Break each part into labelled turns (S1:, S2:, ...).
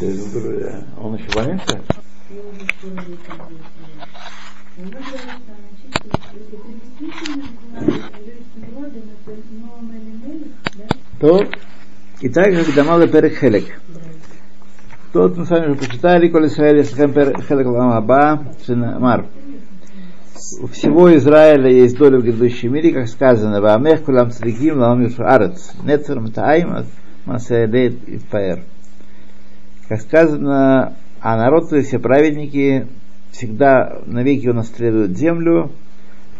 S1: Э, он еще больница? То, и так как Дамала Перек Хелек. Тот мы с вами уже почитали, коли Исраэль Перек Хелек Ламаба, Мар. У всего Израиля есть доля в грядущем мире, как сказано, Ваамех Кулам Цадиким Лам Юшу Арец, Нецер Матаим Масаэлет и Паэр. Как сказано, а народ, есть все праведники, всегда навеки он наследует землю,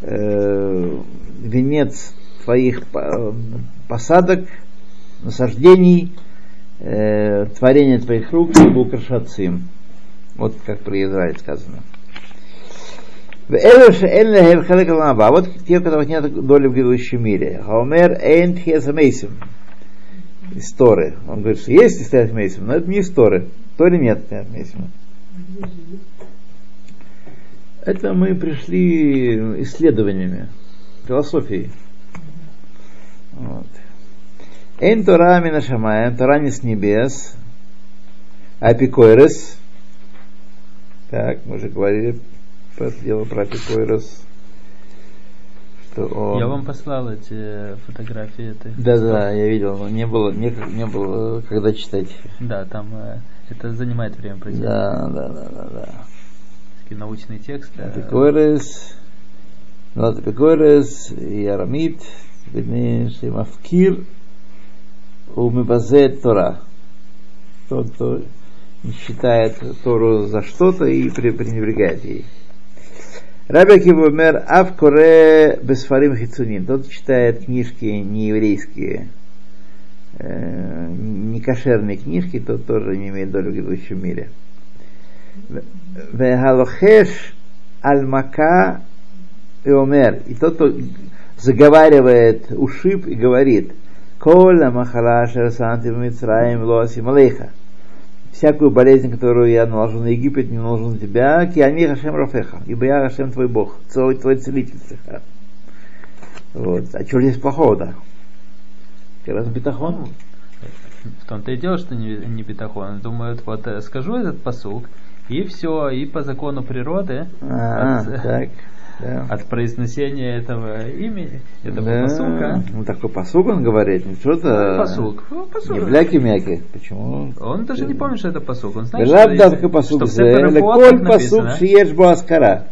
S1: э, венец твоих посадок, насаждений, э, творения твоих рук, чтобы украшаться им. Вот как про Израиль сказано. А вот те, у которых нет доли в грядущем мире. Хаумер эйн тхесамейсим. Из Торы. Он говорит, что есть стоят Мейсим, но это не из Торы. Торе нет стоят Мейсима. Это мы пришли исследованиями, философией. Вот. Эйн Тора Минашамая, Тора не с небес, Апикойрес. Так, мы уже говорили про дело про Апикойрес.
S2: Что он... Я вам послал эти фотографии. Этой
S1: да, да, я видел, но не было, не, не было когда читать.
S2: Да, там э, это занимает время
S1: пройти. Да, да, да, да, да.
S2: Такие научные тексты.
S1: Апикойрес, Милат Апикойрес, Ярамит, Беднеш, Мавкир, Умибазе Тора. Тот, кто считает Тору за что-то и пренебрегает ей. Раби Кивумер Ав Коре Бесфарим Хицуним. Тот читает книжки нееврейские, э, не кошерные книжки, тот тоже не имеет доли в грядущем мире. Вехалохеш Аль-Мака и Омер. И тот, кто заговаривает ушиб и говорит – Коля Махала Шерсанти Мицраем Лоаси Малейха. Всякую болезнь, которую я наложу на Египет, не наложу на тебя, Киани Хашем Рафеха, ибо я Хашем твой Бог, твой, твой целитель. Вот. А что здесь плохого-то? Как раз битахон.
S2: В том-то и дело, что не, не битахон. Думают, вот э, скажу этот посук, и все, и по закону природы.
S1: А, от, так
S2: да. от произнесения этого имени, этого да. посука.
S1: Ну такой посук он говорит, не что-то.
S2: Ну, посук. Ну,
S1: посук. Не бляки-мяки. Почему?
S2: Он даже не помнит, что это посук. Он знает,
S1: что, да, такой посук. Коль посук шиеш буаскара.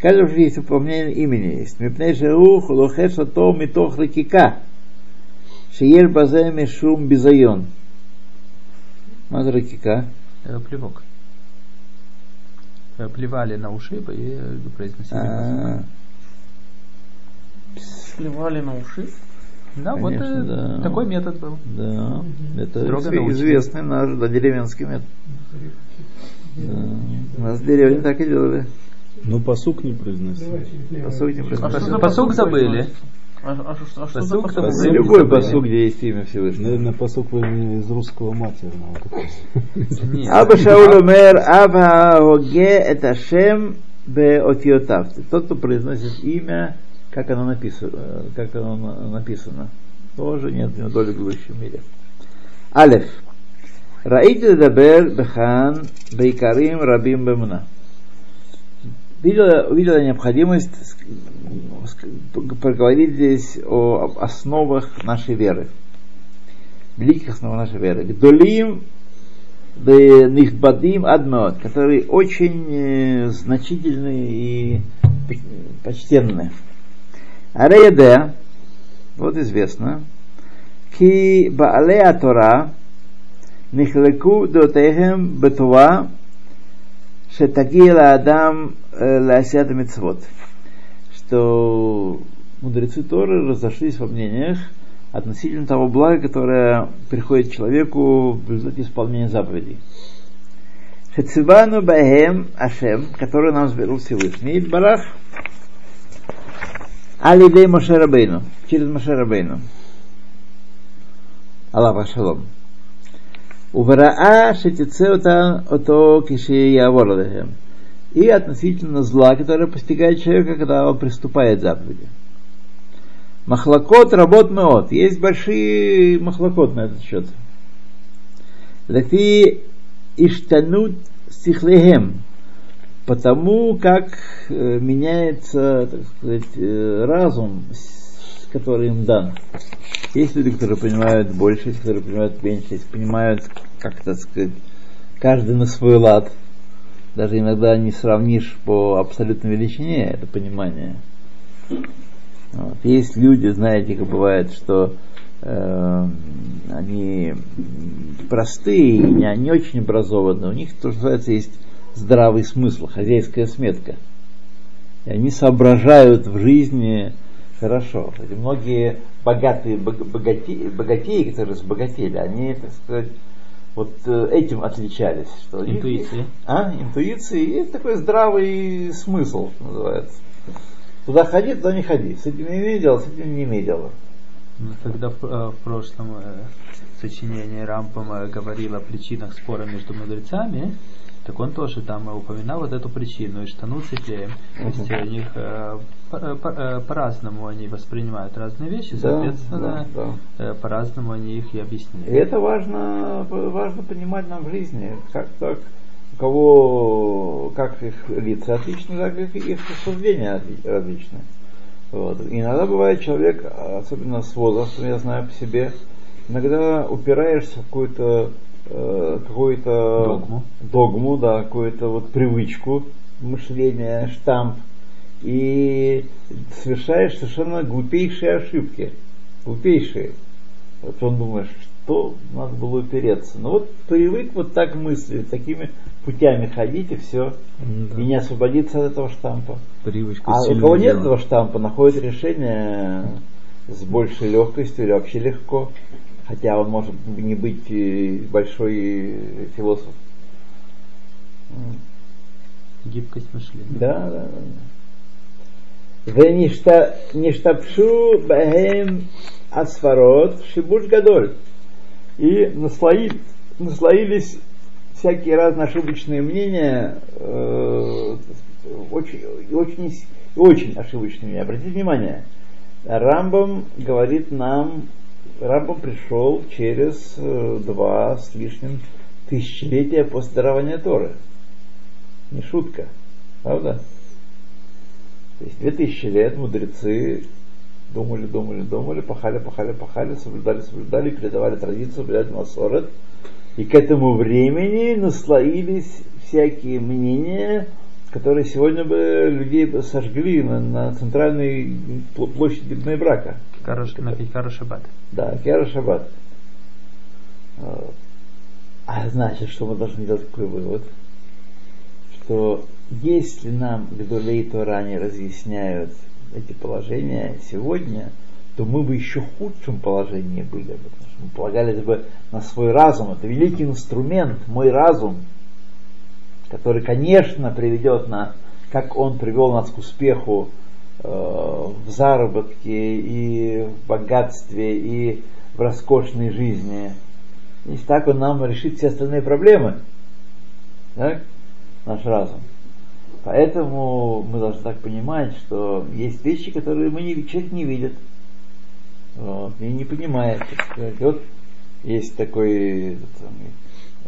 S1: Каждый же есть упоминание имени. Мипней шерух лохеша то митох ракика. Шиеш базе мишум бизайон. Маза ракика.
S2: Это плевок. Э, плевали на ушиб и произносили а Плевали на ушиб? Да, Конечно, вот да. такой метод был.
S1: Да, это Строго известный наш да, деревенский метод. Да. У нас в деревне так и делали.
S3: Но посук не произносили.
S1: Посук не произносили.
S2: А посук забыли.
S1: А, а, а, что за посук? Любой посук, где есть имя Всевышнего.
S3: Наверное, посук из русского матерного.
S1: Аба Шауль умер, Аба Оге это Шем Беотиотав. Тот, кто произносит имя, как оно написано, как оно написано. Тоже нет у него доли в будущем мире. Алеф. Раите дабер бехан бейкарим рабим бемна видела, увидела необходимость поговорить здесь о основах нашей веры, великих основах нашей веры. Гдолим Нихбадим Адмеот, которые очень э, значительные и почтенные. Ареяде, вот известно, ки Баалея Тора Нихлеку Дотехем Бетува Шетагила Адам Ласиата Мицвод, что мудрецы Торы разошлись во мнениях относительно того блага, которое приходит человеку в результате исполнения заповедей. Шецивану Бахем Ашем, который нам сберул Всевышний, Барах, Алидей Машерабейну, через Машерабейну. Аллах Шалом. Увраа шетицеута ото киши яворадахем. И относительно зла, которое постигает человека, когда он приступает к заповеди. Махлокот работ меот. Есть большие махлокот на этот счет. Лафи иштанут сихлехем, потому как э, меняется, так сказать, э, разум, который им дан. Есть люди, которые понимают больше, есть, которые понимают меньше, есть, понимают, как так сказать, каждый на свой лад. Даже иногда не сравнишь по абсолютной величине это понимание. Вот. Есть люди, знаете, как бывает, что э, они простые, не, не очень образованные, у них, то, что называется, есть здравый смысл, хозяйская сметка. И они соображают в жизни хорошо. Кстати, многие богатые бог- богате- богатеи, которые разбогатели, они, так сказать, вот э, этим отличались. Что
S2: Интуиции.
S1: А, интуиции и такой здравый смысл, называется. Туда ходи, туда не ходи. С этим не дела, с этим не дела.
S2: Ну, Когда в, э, в прошлом э, сочинении Рампом говорил о причинах спора между мудрецами, так он тоже там упоминал вот эту причину, и штану циклеем. То есть у них э, э, по- э, по-разному они воспринимают разные вещи,
S1: Да,
S2: соответственно,
S1: да,
S2: по-разному они их и
S1: И
S2: объясняют.
S1: это важно, важно понимать нам в жизни, как так, у кого, как их лица отличны, так их, их рассуждения отли- различны. Вот. Иногда бывает человек, особенно с возрастом, я знаю по себе, иногда упираешься в какую-то э, какую-то
S2: Догму.
S1: догму, да, какую-то вот привычку мышления, штамп, и совершаешь совершенно глупейшие ошибки. Глупейшие. Вот он думаешь, что надо было упереться. Ну вот привык вот так мыслить, такими путями ходить и все.
S3: Да.
S1: И не освободиться от этого штампа.
S3: Привычка
S1: А у кого нет этого штампа, находит решение с большей легкостью или вообще легко. Хотя он может не быть и большой э, философ.
S2: Гибкость мышления.
S1: Да, да, да. Веништапшу бахем асфарот шибуш гадоль. И наслои- наслоились всякие разные ошибочные мнения, э, очень, очень, очень ошибочные мнения. Обратите внимание, Рамбам говорит нам, Рамбам пришел через э, два с лишним тысячелетия после дарования Торы. Не шутка, правда? То есть две тысячи лет мудрецы думали, думали, думали, пахали, пахали, пахали, соблюдали, соблюдали, передавали традицию, соблюдали масорет. И к этому времени наслоились всякие мнения, которые сегодня бы людей бы сожгли на, на центральной пл- площади брака.
S2: Кикар- На Кикар Шаббат.
S1: Да, Шаббат. Вот. А значит, что мы должны делать такой вывод? Что если нам Гдолей Тора не разъясняют эти положения сегодня, то мы бы еще в худшем положении были бы. Потому что мы полагались бы на свой разум. Это великий инструмент, мой разум, который, конечно, приведет нас, как он привел нас к успеху э, в заработке и в богатстве и в роскошной жизни. И так он нам решит все остальные проблемы. Так? Наш разум. Поэтому мы должны так понимать, что есть вещи, которые мы не, человек не видит. Вот, и не понимает. Вот есть такой,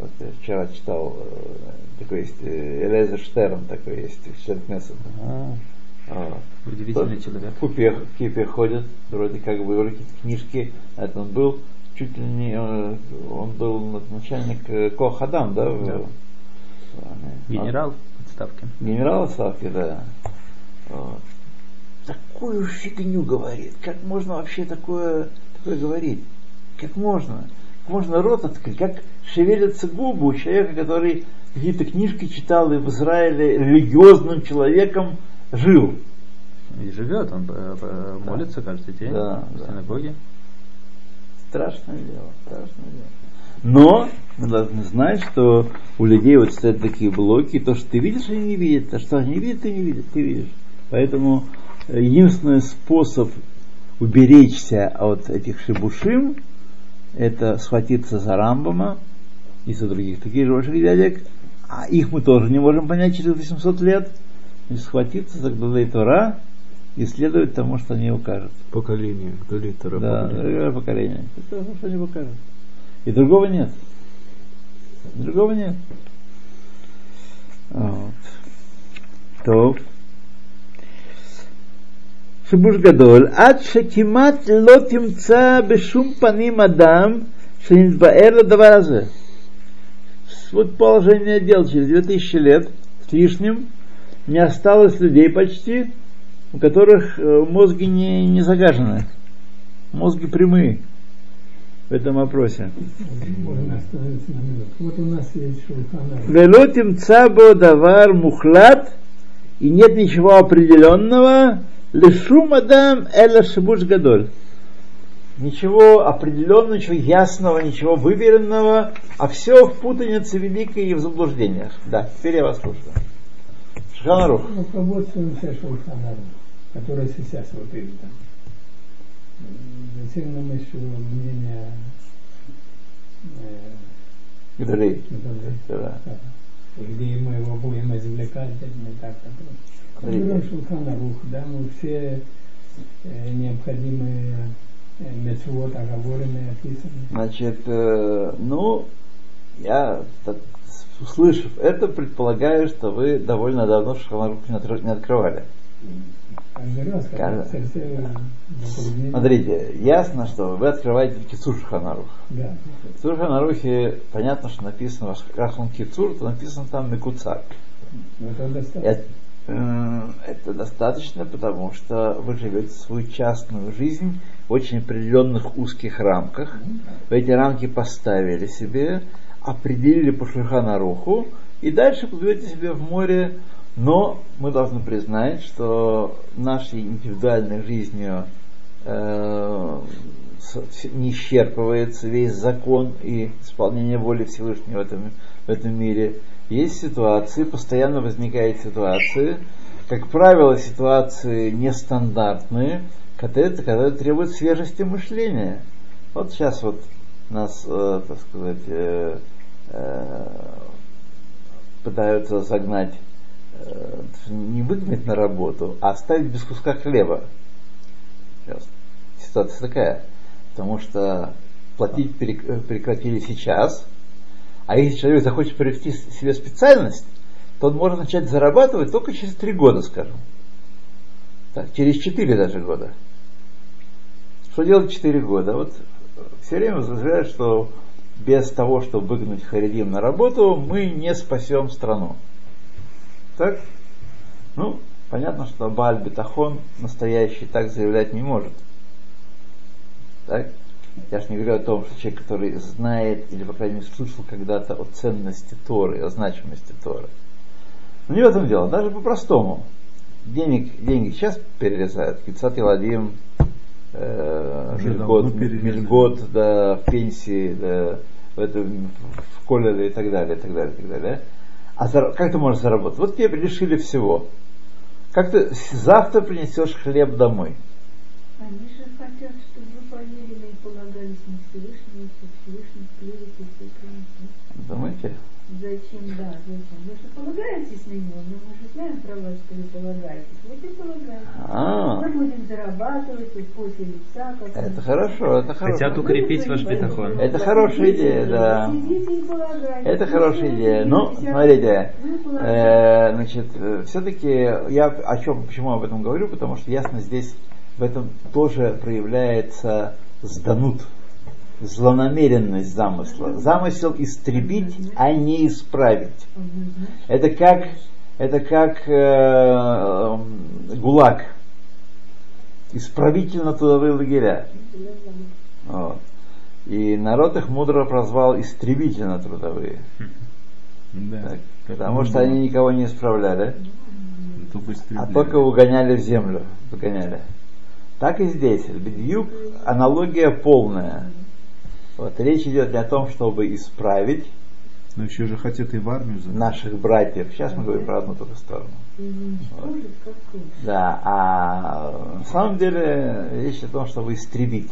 S1: вот я вчера читал, э, такой есть э, Элезер Штерн, такой есть член Кнессета. Вот.
S2: Удивительный
S1: Тот
S2: человек.
S1: В купе, в кипе ходит, вроде как бы какие-то книжки. А Это он был чуть ли не, э, он был начальник Кохадам, да?
S2: Да. Генерал в отставке.
S1: Генерал Савки, да. Вот. Такую фигню говорит. Как можно вообще такое, такое говорить? Как можно? Можно рот открыть? Как шевелятся губы у человека, который какие-то книжки читал и в Израиле религиозным человеком жил?
S2: И живет, он э, э, молится каждый день
S1: Да,
S2: в
S1: да.
S2: синагоге.
S1: Страшное дело, страшное дело. Но мы должны знать, что у людей вот стоят такие блоки, то, что ты видишь, они не видят, а что они не видят, ты не видишь, ты видишь. Поэтому э, единственный способ уберечься от этих шибушим, это схватиться за Рамбама и за других таких же ваших дядек, а их мы тоже не можем понять через 800 лет, Значит, схватиться за Гдалей Тора и следовать тому, что они укажут.
S3: Поколение, Галитера
S1: Да,
S3: поколение.
S1: другое поколение. Это то, что они покажут. И другого нет. Другого нет. Вот. То. שיבוש גדול, עד שכמעט לא תמצא בשום פנים אדם שנתבאר לדבר הזה. Вот положение дел через 2000 лет с лишним не осталось людей почти, у которых э, мозги не, не загажены, мозги прямые в этом вопросе.
S4: Можно остановиться на минуту. Вот у нас есть Шулханар.
S1: Велотим цабо давар мухлат, и нет ничего определенного, лишум адам эла шибуш гадоль. Ничего определенного, ничего ясного, ничего выверенного, а все в путанице великой и в заблуждениях. Да, теперь я вас слушаю. Шханарух.
S4: Руководствуемся Шулханаром, который сейчас вот это. Зачем нам еще мнение э,
S1: Гдалей.
S4: Гдалей?
S1: Да.
S4: где мы его будем извлекать, не так-то просто.
S1: Смотрите.
S4: Берем Шулханарух, да, мы все э, необходимые э, мецвод оговоренные, описаны.
S1: Значит, э, ну, я, так, услышав это, предполагаю, что вы довольно давно Шханарух не, открывали.
S4: Каждый раз,
S1: Каждый-. Смотрите, ясно, что вы открываете Кицур Шханарух.
S4: Да.
S1: В Кицур Шханарухе понятно, что написано, как он Кицур, то написано там
S4: это достаточно.
S1: Это, э, это достаточно, потому что вы живете свою частную жизнь в очень определенных узких рамках. Вы эти рамки поставили себе, определили по Шульханаруху, и дальше плывете себе в море. Но мы должны признать, что нашей индивидуальной жизнью э, не исчерпывается весь закон и исполнение воли Всевышнего в этом, в этом мире. Есть ситуации, постоянно возникают ситуации, как правило, ситуации нестандартные, которые, которые требуют свежести мышления. Вот сейчас вот нас, э, так сказать, э, э, пытаются загнать, э, не выгнать на работу, а оставить без куска хлеба. Сейчас. Ситуация такая. Потому что платить э, прекратили сейчас, а если человек захочет приобрести с- себе специальность, то он может начать зарабатывать только через три года, скажем. Так, через четыре даже года. Что делать четыре года? Вот все время возражают, что без того, чтобы выгнать Харидим на работу, мы не спасем страну. Так? Ну, понятно, что Бааль Бетахон настоящий так заявлять не может. Так? Я же не говорю о том, что человек, который знает или, по крайней мере, слышал когда-то о ценности Торы, о значимости Торы. Но не в этом дело, даже по-простому. Денег, деньги сейчас перерезают, Кицат и Ладим, э, Мельгот. Мельгот, да, в пенсии, да, в, этом, в колледже и так далее, и так далее, и так далее. А зар- как ты можешь заработать? Вот тебе лишили всего. Как ты завтра принесешь хлеб домой?
S5: Они же хотят, и полагались на Всевышнего, что Всевышний приедет и все принесет.
S1: Думаете?
S5: Зачем, да, зачем? Вы же полагаетесь на него, но мы же знаем про вас, что вы полагаетесь. Вот и полагаетесь.
S1: А,
S5: Мы будем зарабатывать и поте лица. Как
S1: это хорошо, это
S2: Хотят
S1: хорошо.
S2: укрепить ваш бетахон.
S1: Это хорошая идея, да. Это хорошая идея. Ну, смотрите, э, значит, все-таки я о чем, почему об этом говорю, потому что ясно здесь в этом тоже проявляется сданут, злонамеренность замысла. Замысел истребить, а не исправить. Это как, это как э, э, ГУЛАГ, исправительно-трудовые лагеря. Вот. И народ их мудро прозвал истребительно-трудовые.
S3: Да.
S1: Так,
S3: Как
S1: потому что они никого не исправляли, а только угоняли в землю. Выгоняли. Так и здесь. Бедюк аналогия полная. Вот, речь идет не о том, чтобы исправить
S3: Но еще же хотят и в армию занять.
S1: наших братьев. Сейчас мы говорим про одну только сторону.
S5: Кровь.
S1: Да, а на самом деле речь о том, чтобы истребить.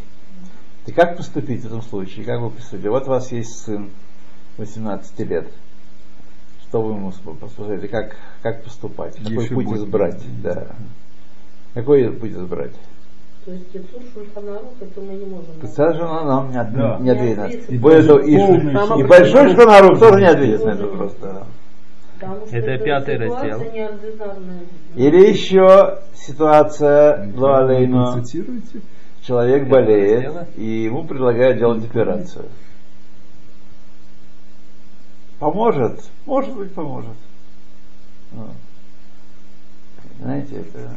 S1: И как поступить в этом случае? Как вы поступили? Вот у вас есть сын 18 лет. Что вы ему посмотрите? Как, как поступать? Какой
S3: Еще
S1: путь
S3: будет.
S1: избрать? Да. Какой путь избрать?
S5: То есть Кицур Шульханарух, это мы не можем.
S1: Он нам не, от-
S3: Да.
S1: не ответит. Это. Более того, и, и большой
S3: Арух.
S1: Шульханарух тоже не ответит на это просто.
S5: Потому что
S2: Это пятый раздел.
S1: Или еще ситуация.
S3: Цитируйте.
S1: Человек болеет,
S2: дело.
S1: и ему предлагают делать операцию. Поможет? Может быть, поможет. Вот. Знаете, это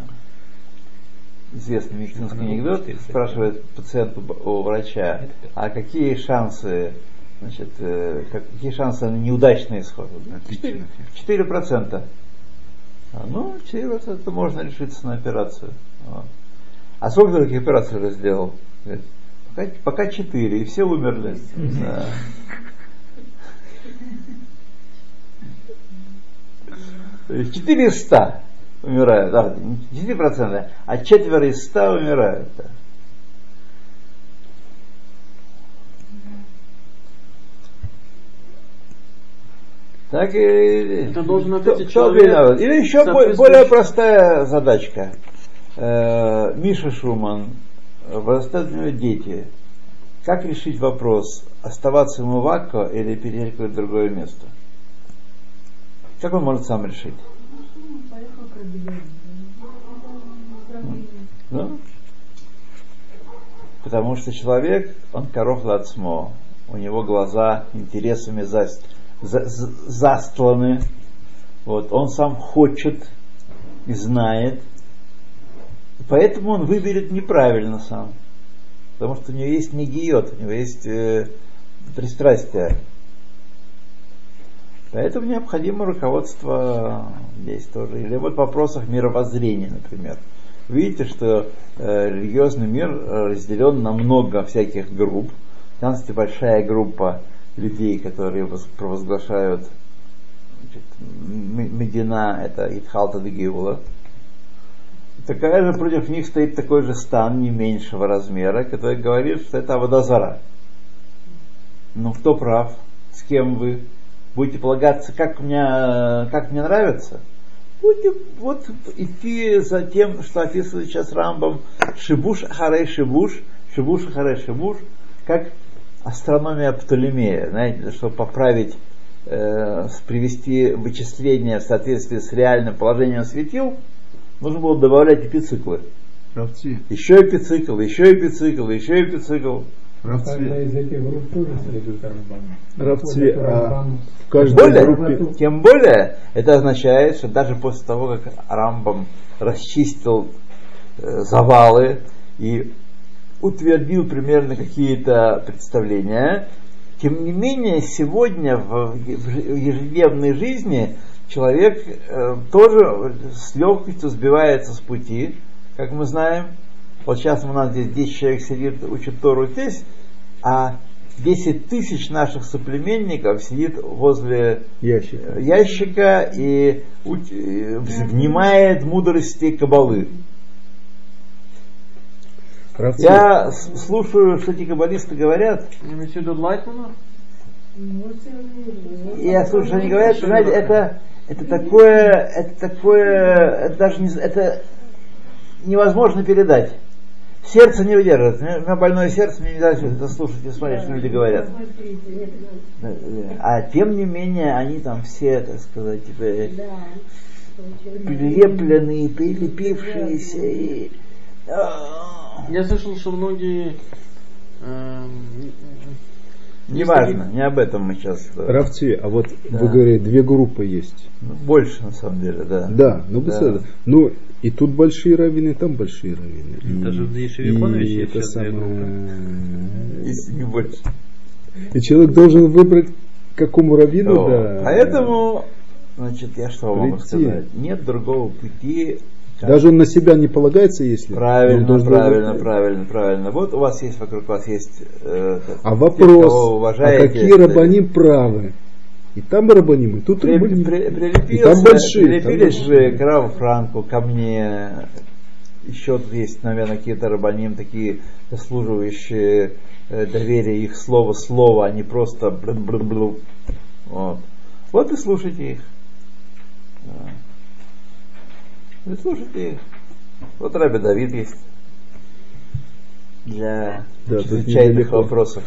S1: известный медицинский анекдот. Спрашивает пациент у- врача, а какие шансы, значит, э, как- какие шансы на неудачный исход?
S3: Отлично.
S1: 4%. А, Ну, 4% можно решиться на операцию. Вот. А сколько таких операций уже сделал? Говорит, пока, пока 4, и все умерли. Да. То есть 4 из 100 умирают, да, не 4%, а четверо из 100 умирают. да. Так и...
S6: Это должен
S1: Кто-
S6: ответить
S1: кто
S6: человек,
S1: виноват? Или еще более простая задачка. Э, Миша Шуман, вырастают у него дети. Как решить вопрос, оставаться ему в Акко или переехать в другое место? Как он может сам решить?
S5: Ну, Поехал к Рабинову.
S1: Ну? Потому что человек, он коров лацмо, у него глаза интересами за- за- застланы, вот, он сам хочет и знает, поэтому он выберет неправильно сам, потому что у него есть негиот, у него есть э, пристрастие. Поэтому необходимо руководство здесь тоже. Или вот в вопросах мировоззрения, например. Видите, что э, религиозный мир разделен на много всяких групп. Там есть большая группа людей, которые провозглашают значит, Медина, это Итхалта де Геула. Такая же против них стоит такой же стан, не меньшего размера, который говорит, что это Аводозара. Ну, кто прав? С кем вы? Будете полагаться, как, меня, как мне нравится? Будете вот идти за тем, что описывает сейчас Рамбам Шибуш Харей Шибуш, Шибуш Харей Шибуш, как астрономия Птолемея, знаете, чтобы поправить, э, привести вычисления в соответствии с реальным положением светил, нужно было добавлять эпициклы.
S3: Равти,
S1: Еще эпицикл, еще эпицикл, еще эпицикл.
S4: Каждая
S3: Равти.
S4: из этих групп тоже следует Рамбаму.
S3: Равцве, а
S1: Тем более,
S3: группе
S1: тем более, это означает, что даже после того, как Рамбам расчистил э, завалы и утвердил примерно какие-то представления, тем не менее, сегодня в в ежедневной жизни человек э, тоже с легкостью сбивается с пути, как мы знаем. Вот сейчас у нас здесь 10 человек сидит, учат Тору здесь, а 10 тысяч наших соплеменников сидит возле э, ящика. и уч- э, внимает мудрости Кабалы.
S3: Равти,
S1: Я слушаю, что эти каббалисты говорят, и я слушаю, что они говорят, знаете, это, это такое, это такое, это даже не, это невозможно передать. Сердце не выдерживает. У меня- больное сердце, мне нельзя это слушать и смотреть, что люди говорят. А тем не менее, они там все, так сказать, э, прилепленные, прилепившиеся и... а,
S6: Я слышал, что многие эм,
S1: Неважно, не об этом мы сейчас. Э,
S3: Равцви, а вот
S1: да.
S3: вы говорите, две группы есть.
S1: Ну, больше на самом деле, да.
S3: Да, ну
S1: да.
S3: Ну, и тут большие раввины, там большие раввины. И,
S2: Даже в
S3: Ешевиконовиче
S2: есть
S3: это самое...
S1: Если не больше.
S3: И человек должен выбрать, какому раввину, да.
S1: Поэтому, значит, я что
S3: вам
S1: сказать? Нет другого пути,
S3: даже он на себя не полагается, если...
S1: Правильно,
S3: должен
S1: правильно,
S3: выбрать.
S1: правильно, правильно. Вот у вас есть, вокруг вас есть... э,
S3: А вопрос,
S1: те, кого вы
S3: а какие рабаним правы? И там рабаним, и тут
S1: При-
S3: рабаним.
S1: при-
S3: И
S1: прилепился-
S3: там большие.
S1: Прилепились
S3: там
S1: же к Раву Франку, ко мне. Еще тут есть, наверное, какие-то рабаним такие заслуживающие э, доверия их слово слово, а не просто блин блин блин. Вот. вот и слушайте их. Вы слушайте. Вот Раби Давид есть. для
S3: Да,
S1: чрезвычайных вопросов.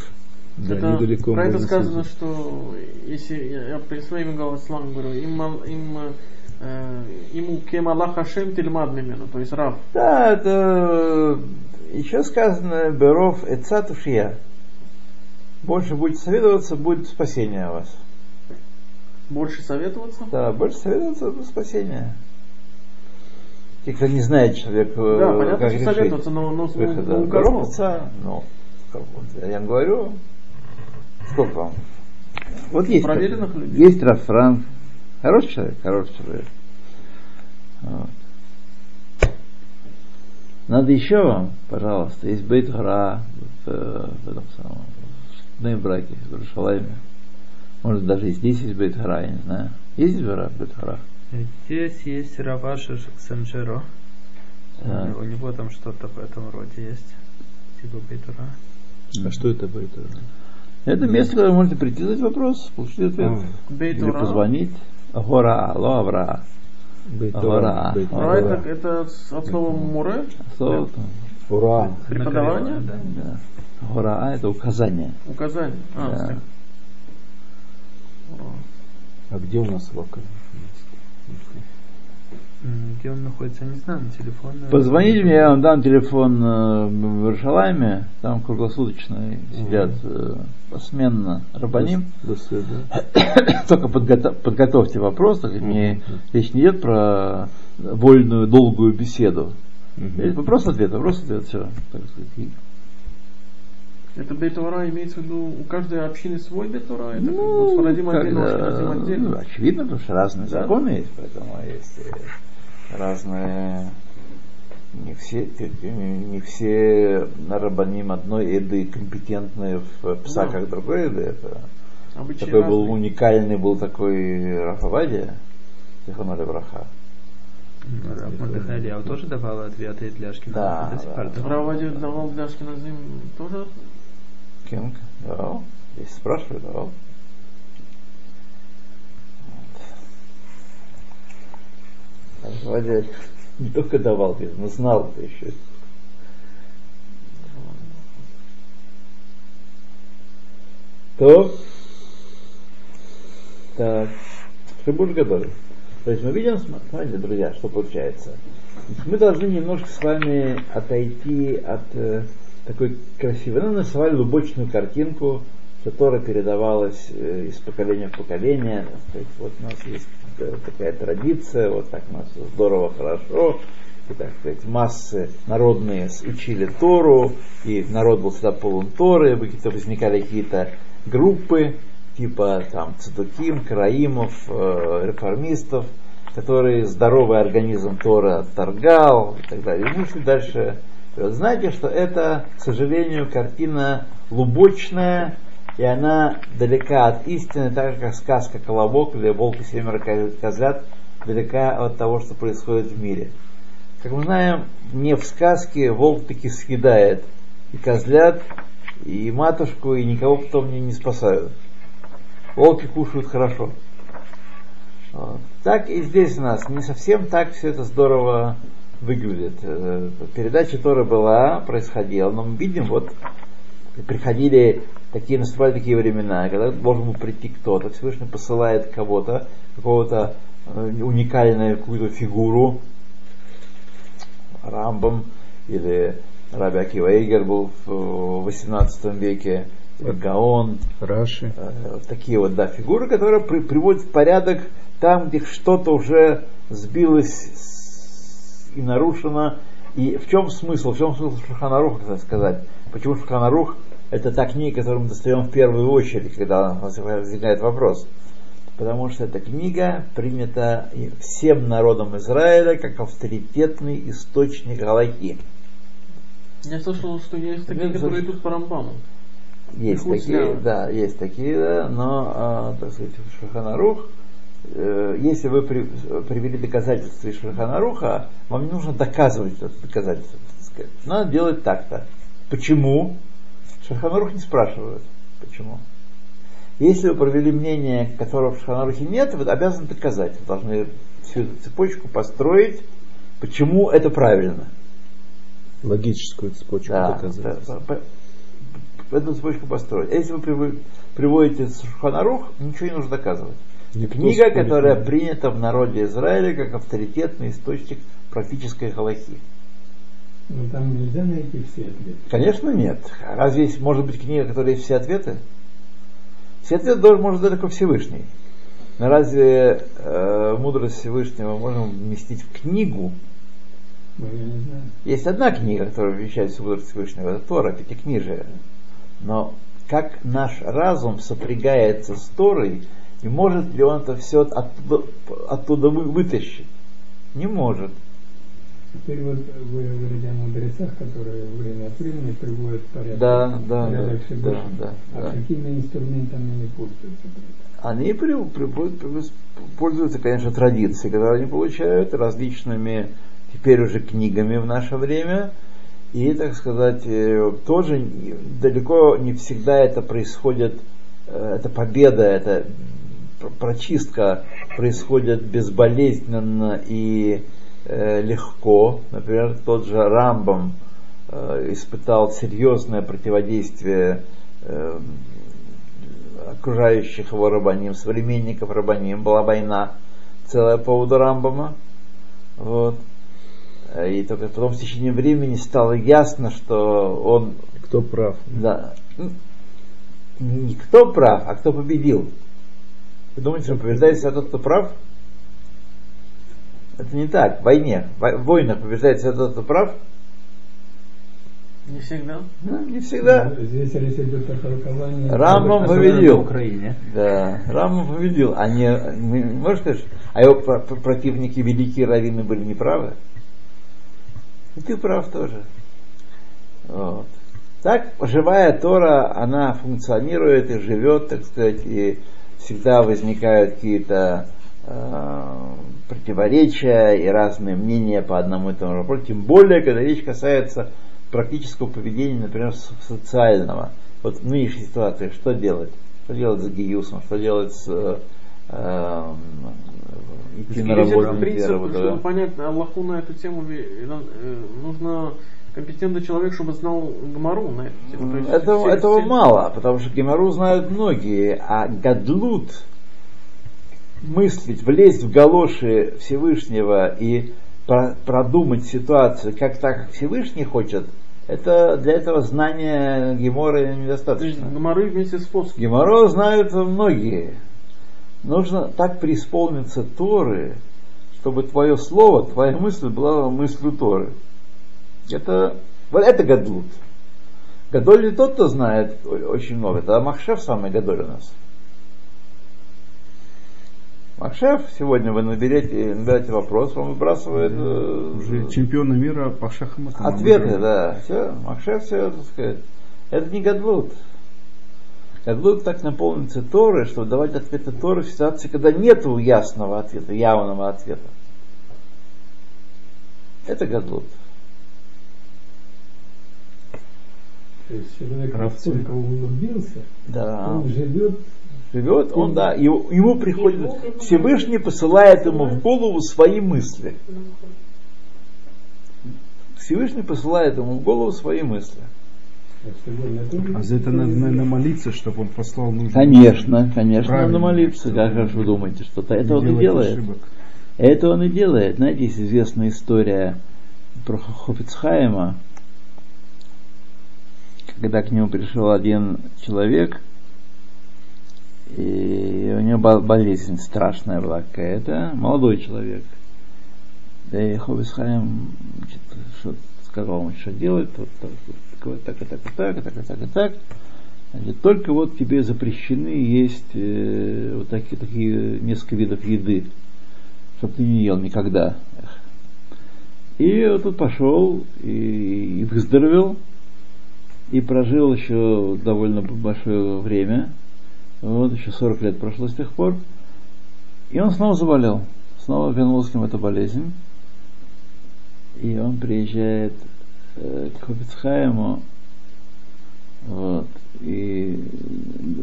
S3: Да,
S6: это,
S3: недалеко
S6: про это сказано,
S3: съездить.
S6: что если я, я при своим Галаслам говорю, им, им, э, ему кем Аллах Хашем тильмад мимену, то есть раб.
S1: Да, это еще сказано Беров Эцатушья. Больше будете советоваться, будет спасение у вас.
S6: Больше советоваться?
S1: Да, больше советоваться, будет спасение. Те, кто не знает человек, э,
S6: Да, понятно,
S1: как
S6: что
S1: решить
S6: советоваться, но, но,
S1: выход.
S6: но
S1: Да.
S6: у
S1: Беров
S6: кого?
S1: Отца, ну, как вот, я вам говорю, сколько вам? Вот есть.
S6: Проверенных людей.
S1: Есть Раф Франк. Хороший человек, хороший человек. Вот. Надо еще вам, пожалуйста, есть Бейт Гора в, э, в этом самом, в Нейбраке, в Иерушалайме. Может, даже и здесь есть Бейт Гора, я не знаю. Есть Бейт Бейт Гора?
S2: Здесь есть Раваша Санджеро.
S1: Да.
S2: У него там что-то в этом роде есть. Типа Бейтура.
S3: А что это будет?
S1: Это место, куда вы можете прийти, задать вопрос, получить ответ.
S3: А,
S6: Бейт
S1: Или позвонить. Гора, алло, Авра.
S3: Бейт
S1: Ура.
S3: Ура, Бейт
S6: Ура
S1: Ура.
S6: это, это от слова муре,
S1: Слово.
S3: Ура.
S6: Преподавание?
S2: Да.
S1: Да. Гора, а это указание.
S6: указание. А,
S1: Да.
S3: А где у нас локаль?
S2: Где он находится, я не знаю, на телефон.
S1: Позвоните мне, я вам дам телефон э, в Иерушалайме, там круглосуточно сидят э, посменно рабаним.
S3: До свидания.
S1: Только подгото- подготовьте вопрос, так не,
S3: Мгм.
S1: речь не идет про вольную, долгую беседу.
S3: Мгм.
S1: Вопрос-ответ, вопрос-ответ, все. Так сказать.
S6: Это Бейтура имеется в виду у каждой общины свой Бейтура? Это как
S1: Ну,
S6: бы Сфарадим отдельно,
S1: когда- ну, очевидно, потому что разные
S6: Да.
S1: законы есть, поэтому есть э, разные не все, не, все рабаним одной еды компетентные в псаках
S6: Да.
S1: другой еды. Это
S6: Обычаи
S1: такой был
S6: разные.
S1: уникальный был такой Рафавадия, Тихона Браха.
S2: М, Раб Мордехай Ильяу тоже давал ответы для Ашкина.
S1: Да, да.
S6: Равади давал для Ашкеназим тоже?
S1: Кинг, давал. Если спрашивают, давал. Вот. Не только давал, но знал это еще. То, так, Шибуш Гадоль. То есть мы видим, смотрите, друзья, что получается. Мы должны немножко с вами отойти от э, такой красивой, ну, нарисовали лубочную картинку, которая передавалась э, из поколения в поколение. Вот у нас есть э, такая традиция, вот так у нас здорово, хорошо. И, так сказать, массы народные учили Тору, и народ был всегда полон Торы, какие-то возникали какие-то группы, типа там Цедуким, Караимов, э, реформистов, которые здоровый организм Тора отторгал и так далее. И мы шли дальше. Знаете, что это, к сожалению, картина лубочная, и она далека от истины, так же, как сказка «Колобок» или «Волк и семеро козлят» далека от того, что происходит в мире. Как мы знаем, не в сказке волк таки съедает и козлят, и матушку, и никого потом не, не спасают. Волки кушают хорошо. Вот. Так и здесь у нас не совсем так все это здорово выглядит. Э, Передача Тора была, происходила, но мы видим, вот приходили такие, наступали такие времена, когда должен был прийти кто-то, Всевышний посылает кого-то, какого-то э, уникальную какую-то фигуру, Рамбам или Раби Акива Эйгер был в 18 веке, Гаон,
S3: Раши.
S1: Э, такие вот, да, фигуры, которые при- приводят в порядок там, где что-то уже сбилось с- и нарушено. И в чем смысл? В чем смысл Шуханаруха, так сказать? Почему Шуханарух это та книга, которую мы достаем в первую очередь, когда у нас возникает вопрос? Потому что эта книга принята всем народом Израиля как авторитетный источник Галахи.
S6: Я слышал, что есть такие,
S1: Ну,
S6: которые идут по Рамбаму.
S1: Есть
S6: Их
S1: такие, да, есть такие, да, но, а, так сказать, Шуханарух, э, если вы при- привели доказательства из Шуханаруха, вам не нужно доказывать это доказательство. так. Надо делать так-то. Почему? Шуханарух не спрашивают. Почему? Если вы провели мнение, которого в Шуханарухе нет, вы обязаны доказать. Вы должны всю эту цепочку построить, почему это правильно.
S3: Логическую цепочку
S1: Да,
S3: доказательств.
S1: да, эту цепочку построить. Если вы приводите Шуханарух, ничего не нужно доказывать.
S3: Никто
S1: Книга, которая
S3: не
S1: принята в народе Израиля как авторитетный источник практической галахи.
S4: Но там нельзя найти все ответы.
S1: Конечно, нет. А Разве есть, может быть книга, которая есть все ответы? Все ответы должен может дать только Всевышний. Но разве э, мудрость Всевышнего можем вместить в книгу?
S4: Ну.
S1: Есть одна книга, которая вмещается в мудрость Всевышнего, это Тора, Пятикнижие. Но как наш разум сопрягается с Торой, и может ли он это все оттуда, оттуда вы- вытащить? Не может.
S4: Теперь вот вы говорите о мудрецах, которые время от времени приводят в порядок,
S1: Да, да,
S4: порядок
S1: да, да, да,
S4: а
S1: да.
S4: какими инструментами они пользуются?
S1: Они при- при- при- пользуются, конечно, традицией, которую они получают, различными теперь уже книгами в наше время. И, так сказать, э, тоже далеко не всегда это происходит, э, эта победа, пр- прочистка происходит безболезненно и э, легко. Например, тот же Рамбам э, испытал серьезное противодействие э, окружающих его рабаним, современников рабаним. Была война целая по поводу Рамбама. Вот. И только потом в течение времени стало ясно, что он
S3: Кто прав?
S1: да, не кто прав, а кто победил. Вы думаете, что побеждает всегда тот, кто прав? Это не так. В войне, в войнах побеждает всегда тот, кто прав?
S6: Не всегда.
S1: Ну, не всегда.
S4: Ну, Здесь речь идет о толковании.
S1: Рамбам победил.
S2: Украине.
S1: Да, Рамбам победил. А не, не- можешь сказать, а его про- про- противники, великие раввины были неправы? И ты прав тоже. Вот. Так, живая Тора, она функционирует и живет, так сказать, и всегда возникают какие-то э, противоречия и разные мнения по одному и тому же вопросу. Тем более, когда речь касается практического поведения, например, социального. Вот в нынешней ситуации что делать? Что делать с Гиюсом? Что делать с э, э, идти на работу,
S6: принцип,
S1: работу, да?
S6: понять Аллаху на эту тему, э, нужно компетентный человек, чтобы знал Гмару на эту тему. Есть
S1: Этого,
S6: все-
S1: этого
S6: все-
S1: мало, потому что Гемору знают многие, а Гадлут, мыслить, влезть в галоши Всевышнего и про- продумать ситуацию, как так, как Всевышний хочет, это для этого знания
S6: есть
S1: недостаточно.
S6: Гмары вместе с Фоском.
S1: Геморо знают многие. Нужно так преисполниться Торы, чтобы твое слово, твоя мысль была мыслью Торы. Это, вот это Гадлут. Гадоль не тот, кто знает очень много. Это Махшев самый Гадоль у нас. Махшев, сегодня вы наберете, набираете вопрос, вам выбрасывает э,
S3: Уже чемпиона мира по шахматам.
S1: ответы, да. Все, Махшев все, так сказать. Это не Гадлут. Гадлут так наполнится Торы, чтобы давать ответы Торы в ситуации, когда нет ясного ответа, явного ответа. Это Гадлут.
S4: То есть человек
S3: Кравцы.
S4: настолько углубился,
S1: Да.
S4: он живет
S1: Живет он, да, ему, ему приходит, Всевышний посылает ему в голову свои мысли. Всевышний посылает ему в голову свои мысли.
S4: тоже.
S3: А за это надо, наверное, молиться, чтобы он послал нужные
S1: Конечно, конечно,
S3: Правильно.
S1: надо молиться. Как же вы думаете, что-то это он и делает?
S3: ошибок.
S1: Это он и делает. Знаете, есть известная история про Хофицхайма, когда к нему пришел один человек, и у него бол- болезнь страшная была какая-то, молодой человек. Да и значит, что сказал ему, что делать, вот так, так, и так, так, так, и так, и так. Значит, только вот тебе запрещены есть э, вот такие, такие несколько видов еды чтобы ты не ел никогда. И вот тут пошел и, и выздоровел, и прожил еще довольно большое время. Вот, еще 40 лет прошло с тех пор. И он снова заболел. Снова вернулась к нему эта болезнь. И он приезжает э, к Хофицхайму, вот, и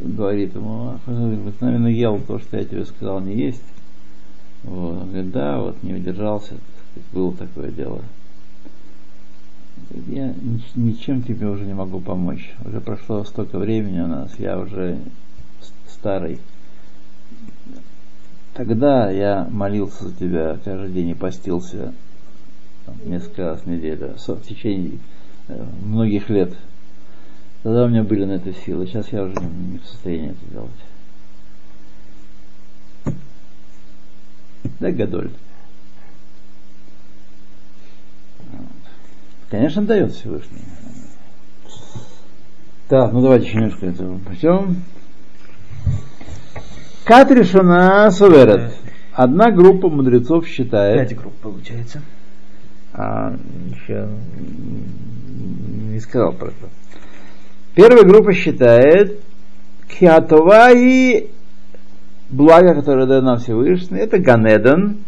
S1: говорит ему, «Ах, ты, наверное, ел то, что я тебе сказал не есть. Вот. Он говорит, да, вот не удержался, было такое дело. Я ни- ничем тебе уже не могу помочь. Уже прошло столько времени у нас, я уже старый. Тогда я молился за тебя каждый день и постился там, несколько раз в неделю, в течение э, многих лет. Тогда у меня были на это силы, сейчас я уже не в состоянии это делать. Да, Гадоль. Конечно, дает Всевышний. Так, ну давайте еще немножко это пройдем. Кат решена суверет. Одна группа мудрецов считает,
S2: Пять групп получается.
S1: а еще не сказал про это. Первая группа считает, Киатова и благо, которое дает нам Всевышний, это Ганедон.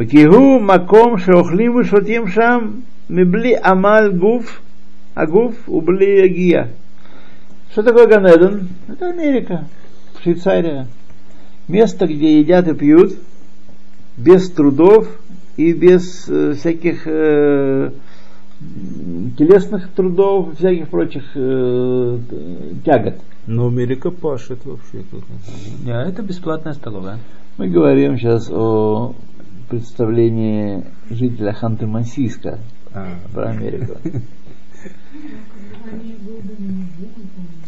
S1: Вакигу маком шеохлим вышотим шам мибли амаль гуф, агуф убли агия. Что такое Ганедон? Это Америка, Швейцария. Место, где едят и пьют без трудов и без э, всяких э, телесных трудов, всяких прочих э, тягот.
S3: Но Америка пашет вообще. тут.
S2: Не, а это бесплатная столовая.
S1: Мы говорим сейчас о представлении жителя Ханты-Мансийска
S3: А,
S1: про Америку.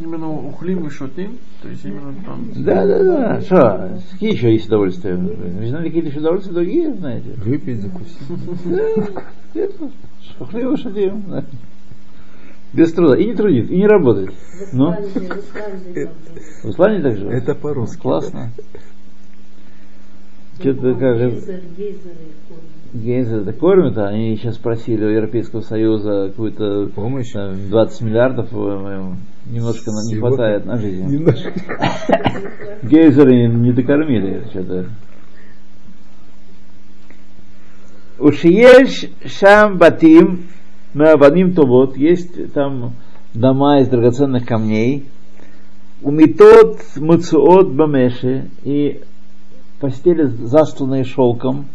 S6: Именно ухлим и шутим, то есть именно там.
S1: Да, да, да. Что? Какие еще есть удовольствия? Вы знаете, какие-то еще удовольствия другие знаете?
S3: выпить, закусить.
S1: Шахлево шатим. да. Без труда. И не трудит, и не работает. Ну, в Исламе так же?
S3: Это по-русски.
S1: Классно. Что-то как Гейзер это кормят, а они сейчас просили у Европейского Союза какую-то
S3: Помощь.
S1: там, 20 миллиардов, по-моему, немножко на- не хватает на жизнь.
S3: Немножко.
S1: Гейзеры не докормили что-то. Ушиеш шам батим маваним тобот, есть там дома из драгоценных камней, умитот муцуот бамеши и постели застланные шелком,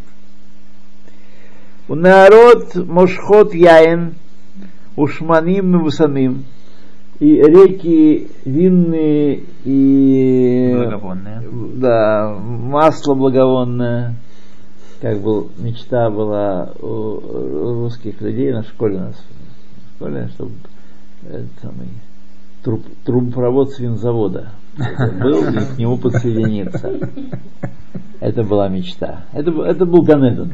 S1: у народ мошхот яин, ушманим мусамим, и реки винные и
S2: Благовонная.
S1: да, масло благовонное, как был мечта была у русских людей на школе у нас в школе, чтобы этот самый труб, трубопровод свинзавода был и к нему подсоединиться. Это была мечта. Это, это был Ганедон.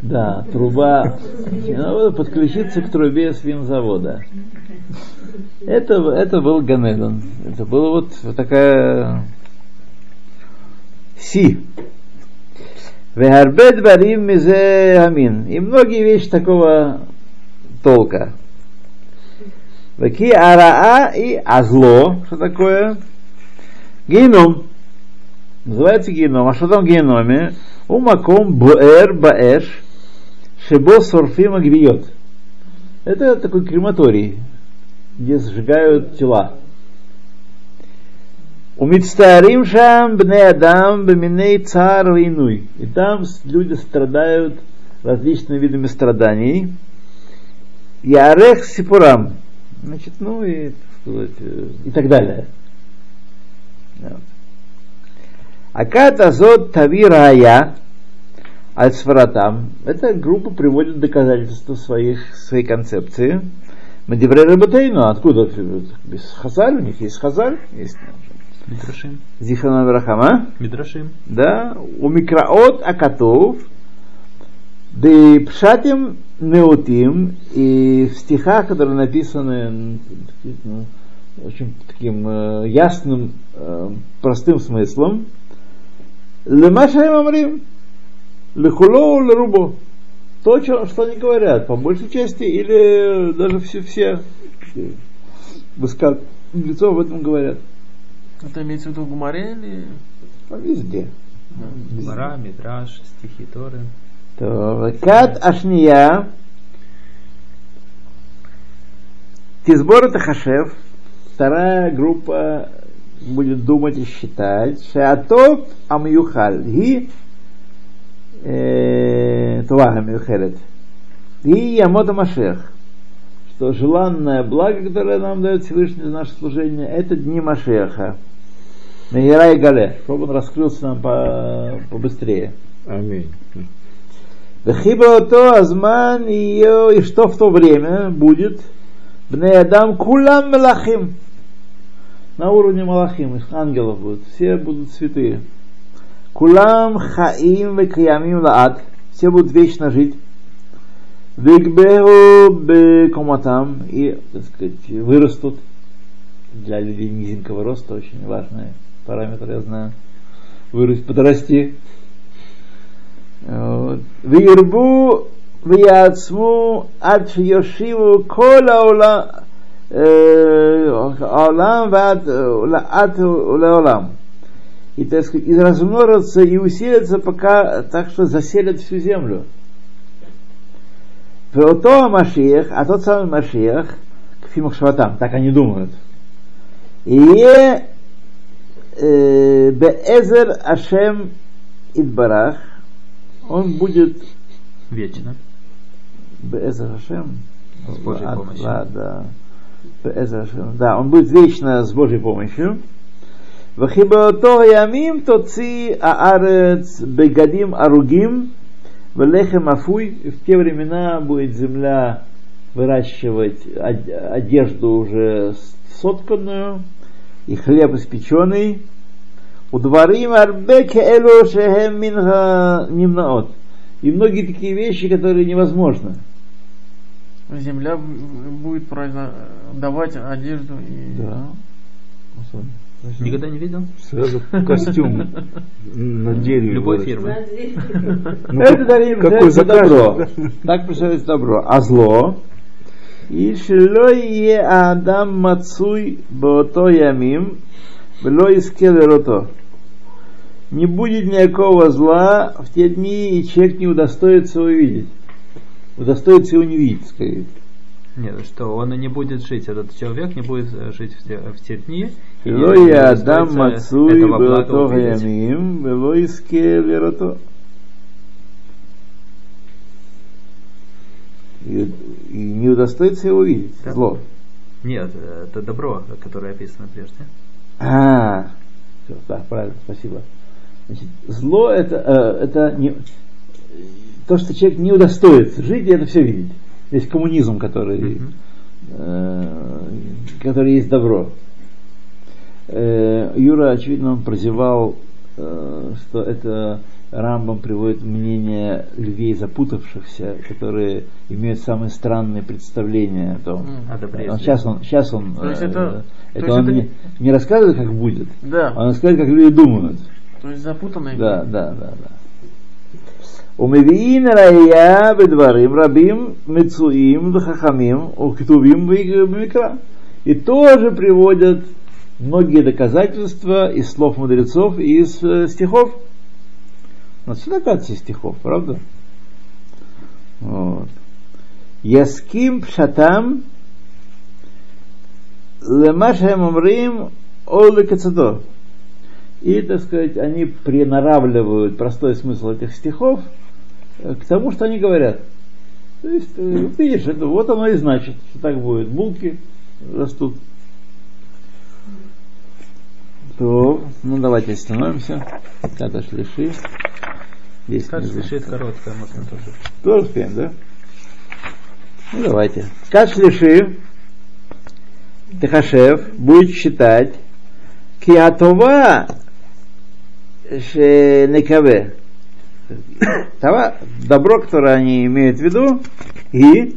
S1: Да, труба. Надо подключиться к трубе свинзавода. Это, это был Ганедон. Это была вот такая Си. Вегарбет барим мизе амин. И многие вещи такого толка. Ваки араа и азло. Что такое? Геном. Называется геном. А что там в геноме? Умаком буэр баэш шебо сорфим агвиот. Это такой крематорий, где сжигают тела. Умицтарим шам бне адам беминей цар войной. И там люди страдают различными видами страданий. Ярех сипурам. Значит, ну и, так сказать, э, и так далее. Да. Акат азот тавирая аль сфаратам. Эта группа приводит доказательства своих, своей концепции. Мадивре Рабатейну, откуда? Без Хазаль, у них есть Хазаль, есть
S2: Мидрашим.
S1: Зихрана Верахама.
S2: Мидрашим.
S1: Да, у Микраот Акатов, Пшатим Неутим, и в стихах, которые написаны ну, очень таким э, ясным, э, простым смыслом, Лемаша им амрим, лехуло лерубо. То, что они говорят, по большей части, или даже все, все выска- мудрецов об этом говорят.
S6: Это имеется в виду в Гумаре или...
S1: Везде.
S2: Гмара, Мидраш, стихи Торы.
S1: То, Кат Ашния Тизбор это Хашев. Вторая группа будет думать и считать. Шеатов Амюхаль. И э, Тувага Мюхелет. И Ямота Машех, что желанное благо, которое нам дает Всевышний за наше служение, это дни Машеха. Мегера и Гале, чтобы он раскрылся нам по, побыстрее.
S3: Аминь.
S1: То азман ее, и что в то время будет? Бне Адам кулам мелахим. На уровне малахим, ангелов будут. Все будут святые. Кулам хаим векаямим лаат. Все будут вечно жить. Вигберу бекоматам. И, так сказать, вырастут. Для людей низенького роста очень важный параметр, я знаю. Вырасти, подрасти. Вот. וירבו ויעצמו עד שיושיבו כל העולם, אה, העולם ועד עד לעולם. И, так сказать, и размножатся и усилятся, пока так что заселят всю землю. Веото Машиях, а тот самый Машиях, к фильмах Шватам, так они думают. И Беэзер Ашем Идбарах, он будет
S2: Вечно.
S1: Беэзер Ашем.
S2: С Божьей
S1: Ла-
S2: помощью.
S1: ла- Да. Беэзер Ашем. Да, он будет вечно с Божьей помощью. וכי באותו הימים תוציא הארץ בגדים ארוגים ולחם אפוי. И В те времена будет земля выращивать од- одежду уже сотканную и хлеб испеченный. Удварим арбек элу шехем минха нимнаот. И многие такие вещи, которые невозможно.
S6: Земля будет давать одежду и...
S1: Да.
S2: Никогда не видел?
S3: Сразу костюм надели.
S2: Любой фирмы.
S3: Ну,
S1: Это дарим
S3: какой
S1: за добро. Так пришелец добро. А зло? И шлое адам мацуй бото ямим, вло искелерото. Не будет никакого зла в те дни, и человек не удостоится его видеть. Удостоится его не видеть, скорее.
S2: Нет, что он и не будет жить, этот человек не будет э, жить в те, в те дни.
S1: Ло
S2: я Адам
S1: Мацуй
S2: Берото
S1: Хаямим, Вело Иске Верото. И, и не удостоится его видеть,
S2: да.
S1: зло.
S2: Нет, э, это добро, которое описано прежде.
S1: А, все, да, правильно, спасибо. Значит, зло это, э, это не, то, что человек не удостоится жить, и это все видеть. Есть коммунизм, который, э, который есть добро. Э, Юра, очевидно, он прозевал, э, что это Рамбам приводит мнение людей запутавшихся, которые имеют самые странные представления о том.
S2: А
S1: Он, сейчас он, сейчас он,
S6: То есть
S1: э,
S6: это-
S1: это
S6: то есть
S1: он
S6: это
S1: не, не рассказывает, как будет,
S6: Да,
S1: он рассказывает, как люди думают.
S6: то есть запутанный.
S1: Да, да, да, да. ומביאים ראייה בדברים רבים מצויים וחכמים וכתובים במקרא. И тоже приводят многие доказательства из слов мудрецов и из э, стихов. У нас всегда оказывается из стихов, правда? Вот. Яским пшатам лема шем умрим о лекацадо. И, так сказать, они приноравливают простой смысл этих стихов э, к тому, что они говорят. То есть, э, видишь, это вот оно и значит, что так будет. Булки растут. То, ну давайте остановимся. Когда шлиши.
S2: Как
S1: внизу.
S2: слышит короткая, можно тоже.
S1: Тоже успеем, да? Ну давайте. Как шлиши, Техашев будет считать Киатова Шенекаве. Добро, которое они имеют в виду, и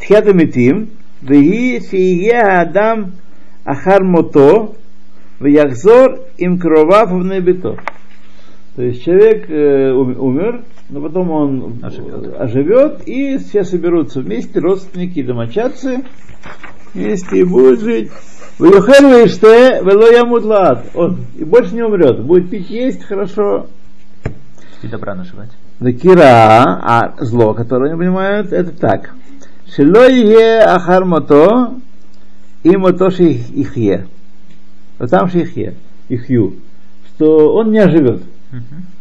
S1: Тхиатамитим, Веги Сие Адам Ахар Мото, Вяхзор им кровав в небето. То есть человек э, ум- умер, но потом он
S2: Оживет.
S1: оживет, и все соберутся вместе, родственники и домочадцы, вместе и будут жить. Вьюхел виште, вело ямут лаад. Он и больше не умрет. Будет пить, есть хорошо.
S2: И добра наживать.
S1: Кира, а зло, которое они понимают, это так. Шило е ахар мото, и мото ихе. Вот там шихе, ихью. Что он не оживет.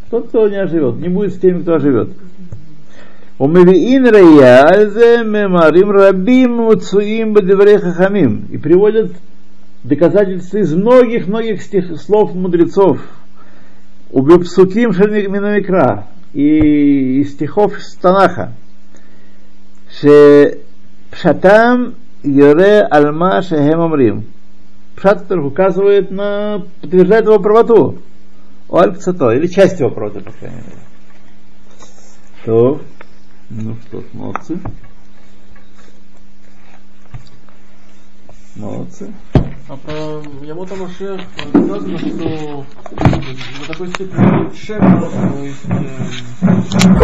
S1: Тот, кто не оживет, не будет с теми, кто оживет. И приводят доказательства из многих-многих стих, слов мудрецов. Убипсуким шельминамикра. И из стихов из Танаха. Пшатам Йоре Альма Шехем Амрим. Пшат, который указывает на, подтверждает его правоту. Альпцато, или часть его правоты, по крайней мере. То, ну что молодцы. Молодцы.
S6: А про Ямота Машех сказано, что до такой степени шек, то есть